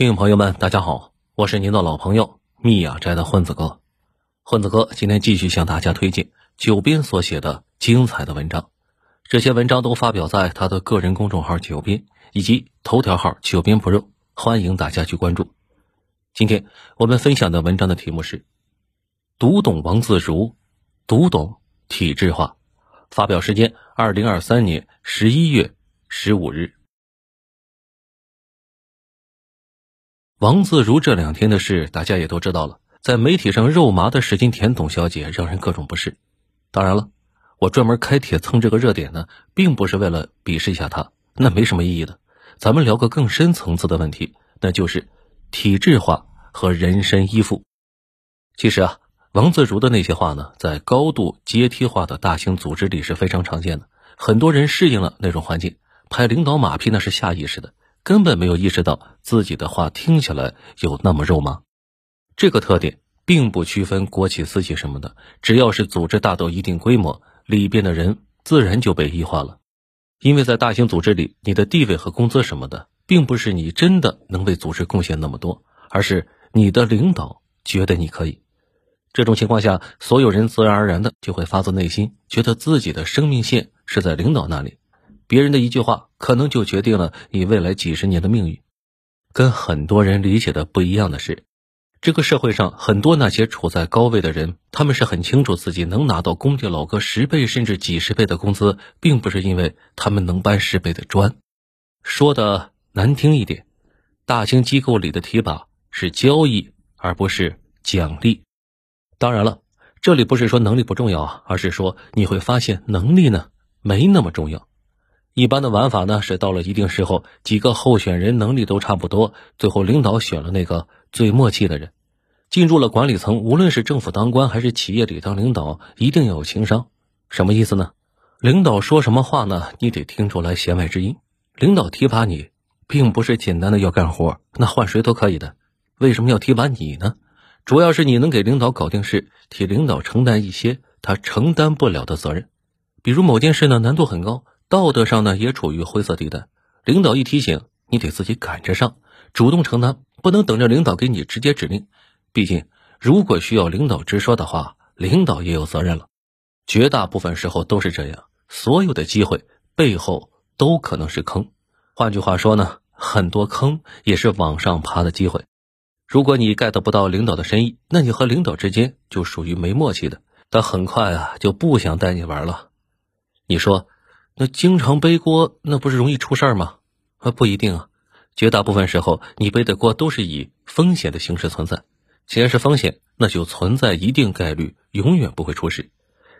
听众朋友们，大家好，我是您的老朋友密雅斋的混子哥。混子哥今天继续向大家推荐九编所写的精彩的文章，这些文章都发表在他的个人公众号“九编”以及头条号“九编 Pro”，欢迎大家去关注。今天我们分享的文章的题目是“读懂王自如，读懂体制化”，发表时间二零二三年十一月十五日。王自如这两天的事，大家也都知道了。在媒体上肉麻的石金田董小姐，让人各种不适。当然了，我专门开帖蹭这个热点呢，并不是为了鄙视一下她，那没什么意义的。咱们聊个更深层次的问题，那就是体制化和人身依附。其实啊，王自如的那些话呢，在高度阶梯化的大型组织里是非常常见的。很多人适应了那种环境，拍领导马屁那是下意识的。根本没有意识到自己的话听起来有那么肉麻，这个特点并不区分国企、私企什么的，只要是组织大到一定规模，里边的人自然就被异化了。因为在大型组织里，你的地位和工资什么的，并不是你真的能为组织贡献那么多，而是你的领导觉得你可以。这种情况下，所有人自然而然的就会发自内心觉得自己的生命线是在领导那里。别人的一句话，可能就决定了你未来几十年的命运。跟很多人理解的不一样的是，这个社会上很多那些处在高位的人，他们是很清楚自己能拿到工地老哥十倍甚至几十倍的工资，并不是因为他们能搬十倍的砖。说的难听一点，大型机构里的提拔是交易，而不是奖励。当然了，这里不是说能力不重要啊，而是说你会发现能力呢没那么重要。一般的玩法呢，是到了一定时候，几个候选人能力都差不多，最后领导选了那个最默契的人，进入了管理层。无论是政府当官还是企业里当领导，一定要有情商。什么意思呢？领导说什么话呢？你得听出来弦外之音。领导提拔你，并不是简单的要干活，那换谁都可以的。为什么要提拔你呢？主要是你能给领导搞定事，替领导承担一些他承担不了的责任，比如某件事呢难度很高。道德上呢也处于灰色地带，领导一提醒，你得自己赶着上，主动承担，不能等着领导给你直接指令。毕竟，如果需要领导直说的话，领导也有责任了。绝大部分时候都是这样，所有的机会背后都可能是坑。换句话说呢，很多坑也是往上爬的机会。如果你 get 不到领导的深意，那你和领导之间就属于没默契的，他很快啊就不想带你玩了。你说？那经常背锅，那不是容易出事儿吗？啊，不一定啊，绝大部分时候你背的锅都是以风险的形式存在。既然是风险，那就存在一定概率永远不会出事。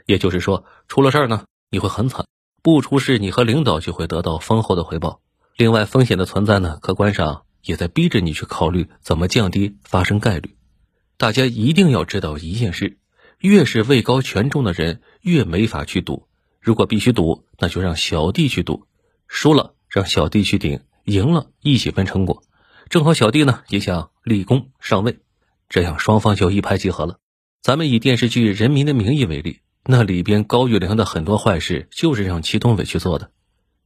也就是说，出了事儿呢，你会很惨；不出事，你和领导就会得到丰厚的回报。另外，风险的存在呢，客观上也在逼着你去考虑怎么降低发生概率。大家一定要知道一件事：越是位高权重的人，越没法去赌。如果必须赌，那就让小弟去赌，输了让小弟去顶，赢了一起分成果。正好小弟呢也想立功上位，这样双方就一拍即合了。咱们以电视剧《人民的名义》为例，那里边高育良的很多坏事就是让祁同伟去做的。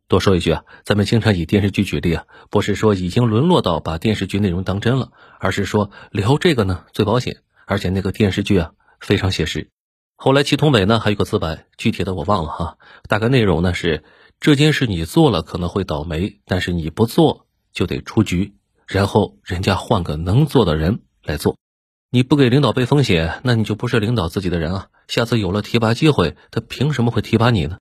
多说一句啊，咱们经常以电视剧举例啊，不是说已经沦落到把电视剧内容当真了，而是说聊这个呢最保险，而且那个电视剧啊非常写实。后来，祁同伟呢还有个自白，具体的我忘了哈。大概内容呢是：这件事你做了可能会倒霉，但是你不做就得出局，然后人家换个能做的人来做。你不给领导背风险，那你就不是领导自己的人啊。下次有了提拔机会，他凭什么会提拔你呢？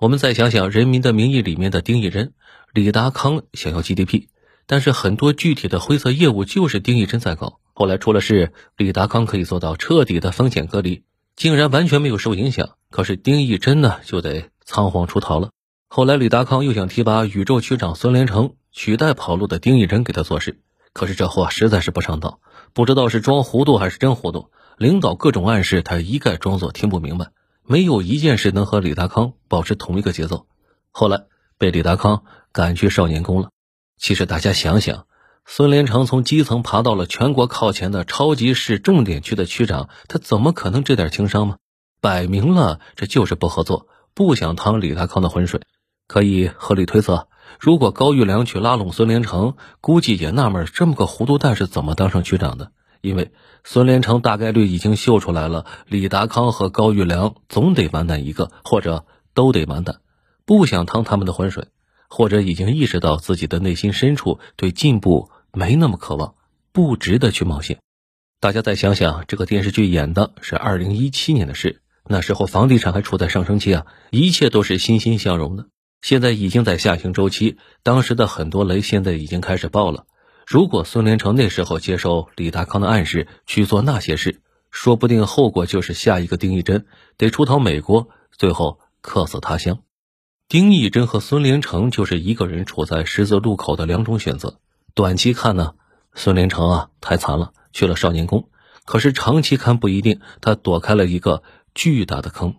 我们再想想《人民的名义》里面的丁义珍、李达康想要 GDP，但是很多具体的灰色业务就是丁义珍在搞。后来出了事，李达康可以做到彻底的风险隔离。竟然完全没有受影响，可是丁义珍呢就得仓皇出逃了。后来李达康又想提拔宇宙区长孙连成，取代跑路的丁义珍给他做事，可是这货实在是不上道，不知道是装糊涂还是真糊涂。领导各种暗示，他一概装作听不明白，没有一件事能和李达康保持同一个节奏。后来被李达康赶去少年宫了。其实大家想想。孙连成从基层爬到了全国靠前的超级市重点区的区长，他怎么可能这点情商吗？摆明了这就是不合作，不想趟李达康的浑水。可以合理推测，如果高玉良去拉拢孙连成，估计也纳闷这么个糊涂蛋是怎么当上区长的。因为孙连成大概率已经嗅出来了，李达康和高玉良总得完蛋一个，或者都得完蛋，不想趟他们的浑水，或者已经意识到自己的内心深处对进步没那么渴望，不值得去冒险。大家再想想，这个电视剧演的是二零一七年的事，那时候房地产还处在上升期啊，一切都是欣欣向荣的。现在已经在下行周期，当时的很多雷现在已经开始爆了。如果孙连成那时候接受李达康的暗示去做那些事，说不定后果就是下一个丁义珍得出逃美国，最后客死他乡。丁义珍和孙连成就是一个人处在十字路口的两种选择。短期看呢，孙连成啊太惨了，去了少年宫；可是长期看不一定，他躲开了一个巨大的坑。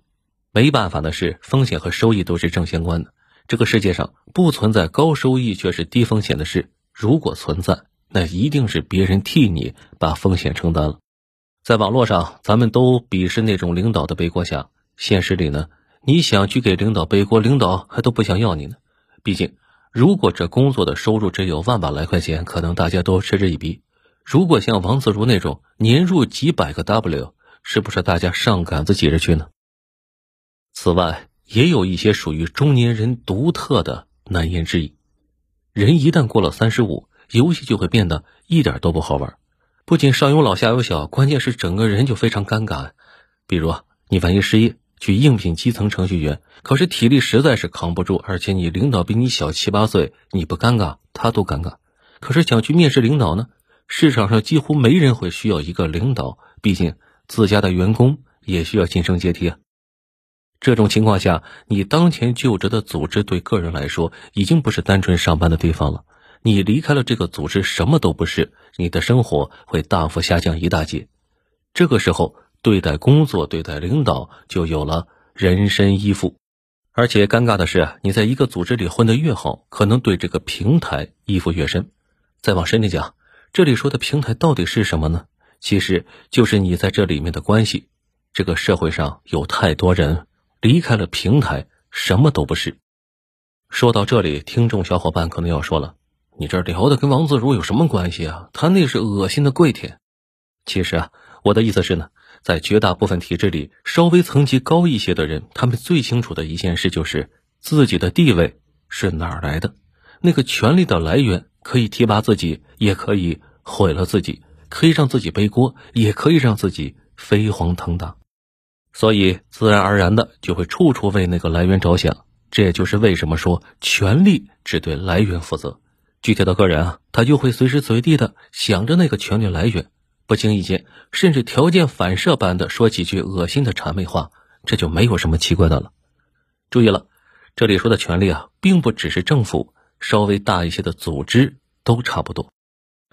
没办法的是，风险和收益都是正相关的。这个世界上不存在高收益却是低风险的事。如果存在，那一定是别人替你把风险承担了。在网络上，咱们都鄙视那种领导的背锅侠。现实里呢，你想去给领导背锅，领导还都不想要你呢。毕竟，如果这工作的收入只有万把来块钱，可能大家都嗤之以鼻。如果像王自如那种年入几百个 W，是不是大家上杆子挤着去呢？此外，也有一些属于中年人独特的难言之隐。人一旦过了三十五，游戏就会变得一点都不好玩。不仅上有老下有小，关键是整个人就非常尴尬。比如你万一失业去应聘基层程序员，可是体力实在是扛不住，而且你领导比你小七八岁，你不尴尬他都尴尬。可是想去面试领导呢？市场上几乎没人会需要一个领导，毕竟自家的员工也需要晋升阶梯啊。这种情况下，你当前就职的组织对个人来说已经不是单纯上班的地方了。你离开了这个组织，什么都不是，你的生活会大幅下降一大截。这个时候，对待工作、对待领导，就有了人身依附。而且尴尬的是，你在一个组织里混得越好，可能对这个平台依附越深。再往深里讲，这里说的平台到底是什么呢？其实就是你在这里面的关系。这个社会上有太多人。离开了平台，什么都不是。说到这里，听众小伙伴可能要说了：“你这聊的跟王自如有什么关系啊？他那是恶心的跪舔。”其实啊，我的意思是呢，在绝大部分体制里，稍微层级高一些的人，他们最清楚的一件事就是自己的地位是哪儿来的。那个权力的来源可以提拔自己，也可以毁了自己；可以让自己背锅，也可以让自己飞黄腾达。所以，自然而然的就会处处为那个来源着想。这也就是为什么说权力只对来源负责，具体的个人啊，他就会随时随地的想着那个权力来源，不经意间甚至条件反射般的说几句恶心的谄媚话，这就没有什么奇怪的了。注意了，这里说的权利啊，并不只是政府，稍微大一些的组织都差不多。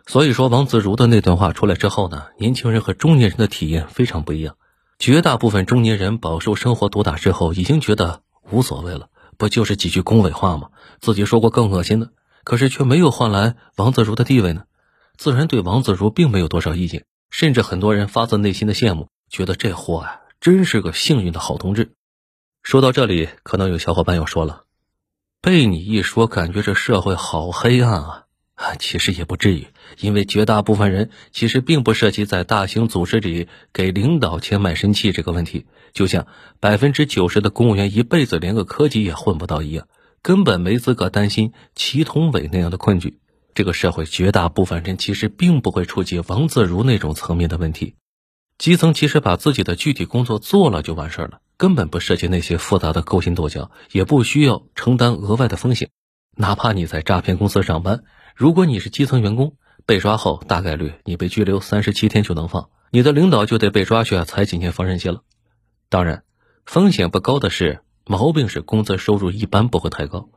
所以说，王自如的那段话出来之后呢，年轻人和中年人的体验非常不一样。绝大部分中年人饱受生活毒打之后，已经觉得无所谓了，不就是几句恭维话吗？自己说过更恶心的，可是却没有换来王自如的地位呢，自然对王自如并没有多少意见，甚至很多人发自内心的羡慕，觉得这货啊，真是个幸运的好同志。说到这里，可能有小伙伴要说了，被你一说，感觉这社会好黑暗啊。其实也不至于，因为绝大部分人其实并不涉及在大型组织里给领导钱卖身契这个问题，就像百分之九十的公务员一辈子连个科级也混不到一样，根本没资格担心祁同伟那样的困局。这个社会绝大部分人其实并不会触及王自如那种层面的问题，基层其实把自己的具体工作做了就完事儿了，根本不涉及那些复杂的勾心斗角，也不需要承担额外的风险，哪怕你在诈骗公司上班。如果你是基层员工，被抓后大概率你被拘留三十七天就能放，你的领导就得被抓去采几年缝纫机了。当然，风险不高的是，毛病是工资收入一般不会太高。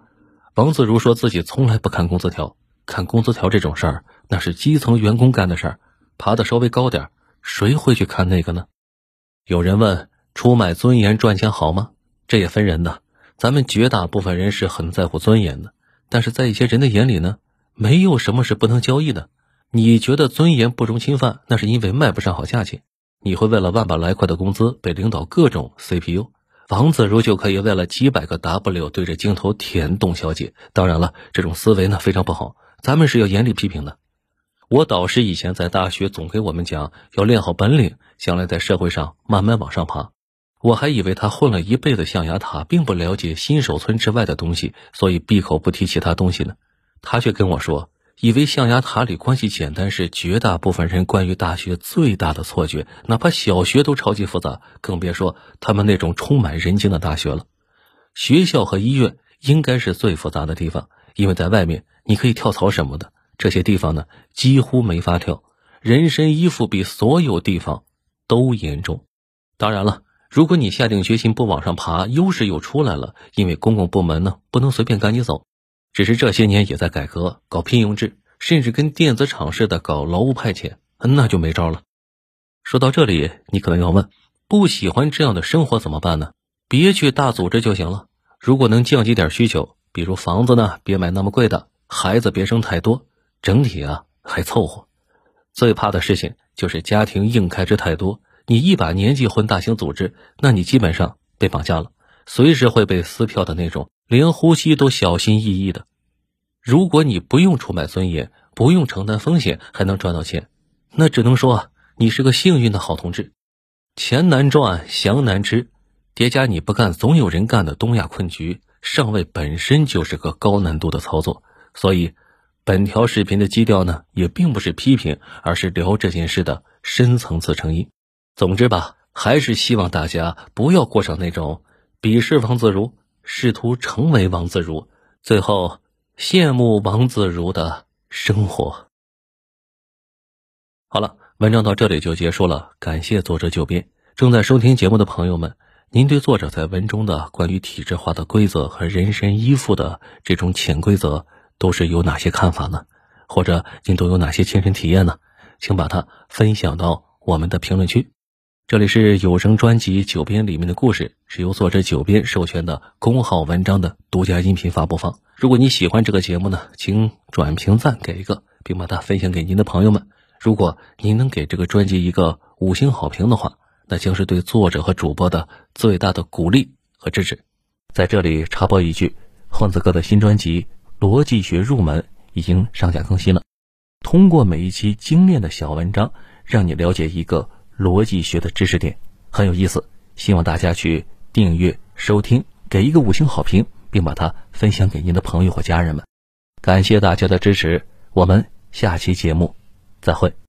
王自如说自己从来不看工资条，看工资条这种事儿，那是基层员工干的事儿，爬得稍微高点，谁会去看那个呢？有人问：出卖尊严赚钱好吗？这也分人的，咱们绝大部分人是很在乎尊严的，但是在一些人的眼里呢？没有什么是不能交易的。你觉得尊严不容侵犯，那是因为卖不上好价钱。你会为了万把来块的工资被领导各种 CPU。王自如就可以为了几百个 W 对着镜头舔董小姐。当然了，这种思维呢非常不好，咱们是要严厉批评的。我导师以前在大学总给我们讲，要练好本领，将来在社会上慢慢往上爬。我还以为他混了一辈子象牙塔，并不了解新手村之外的东西，所以闭口不提其他东西呢。他却跟我说，以为象牙塔里关系简单是绝大部分人关于大学最大的错觉，哪怕小学都超级复杂，更别说他们那种充满人情的大学了。学校和医院应该是最复杂的地方，因为在外面你可以跳槽什么的。这些地方呢，几乎没法跳，人身依附比所有地方都严重。当然了，如果你下定决心不往上爬，优势又出来了，因为公共部门呢不能随便赶你走。只是这些年也在改革，搞聘用制，甚至跟电子厂似的搞劳务派遣，那就没招了。说到这里，你可能要问：不喜欢这样的生活怎么办呢？别去大组织就行了。如果能降低点需求，比如房子呢，别买那么贵的，孩子别生太多。整体啊还凑合，最怕的事情就是家庭硬开支太多。你一把年纪混大型组织，那你基本上被绑架了，随时会被撕票的那种，连呼吸都小心翼翼的。如果你不用出卖尊严，不用承担风险，还能赚到钱，那只能说你是个幸运的好同志。钱难赚，翔难吃，叠加你不干总有人干的东亚困局，上位本身就是个高难度的操作，所以。本条视频的基调呢，也并不是批评，而是聊这件事的深层次成因。总之吧，还是希望大家不要过上那种鄙视王自如、试图成为王自如、最后羡慕王自如的生活。好了，文章到这里就结束了，感谢作者九编。正在收听节目的朋友们，您对作者在文中的关于体制化的规则和人身依附的这种潜规则？都是有哪些看法呢？或者您都有哪些亲身体验呢？请把它分享到我们的评论区。这里是有声专辑《九编》里面的故事，是由作者九编授权的公号文章的独家音频发布方。如果你喜欢这个节目呢，请转评赞给一个，并把它分享给您的朋友们。如果您能给这个专辑一个五星好评的话，那将是对作者和主播的最大的鼓励和支持。在这里插播一句，混子哥的新专辑。逻辑学入门已经上架更新了，通过每一期精炼的小文章，让你了解一个逻辑学的知识点，很有意思。希望大家去订阅收听，给一个五星好评，并把它分享给您的朋友和家人们。感谢大家的支持，我们下期节目再会。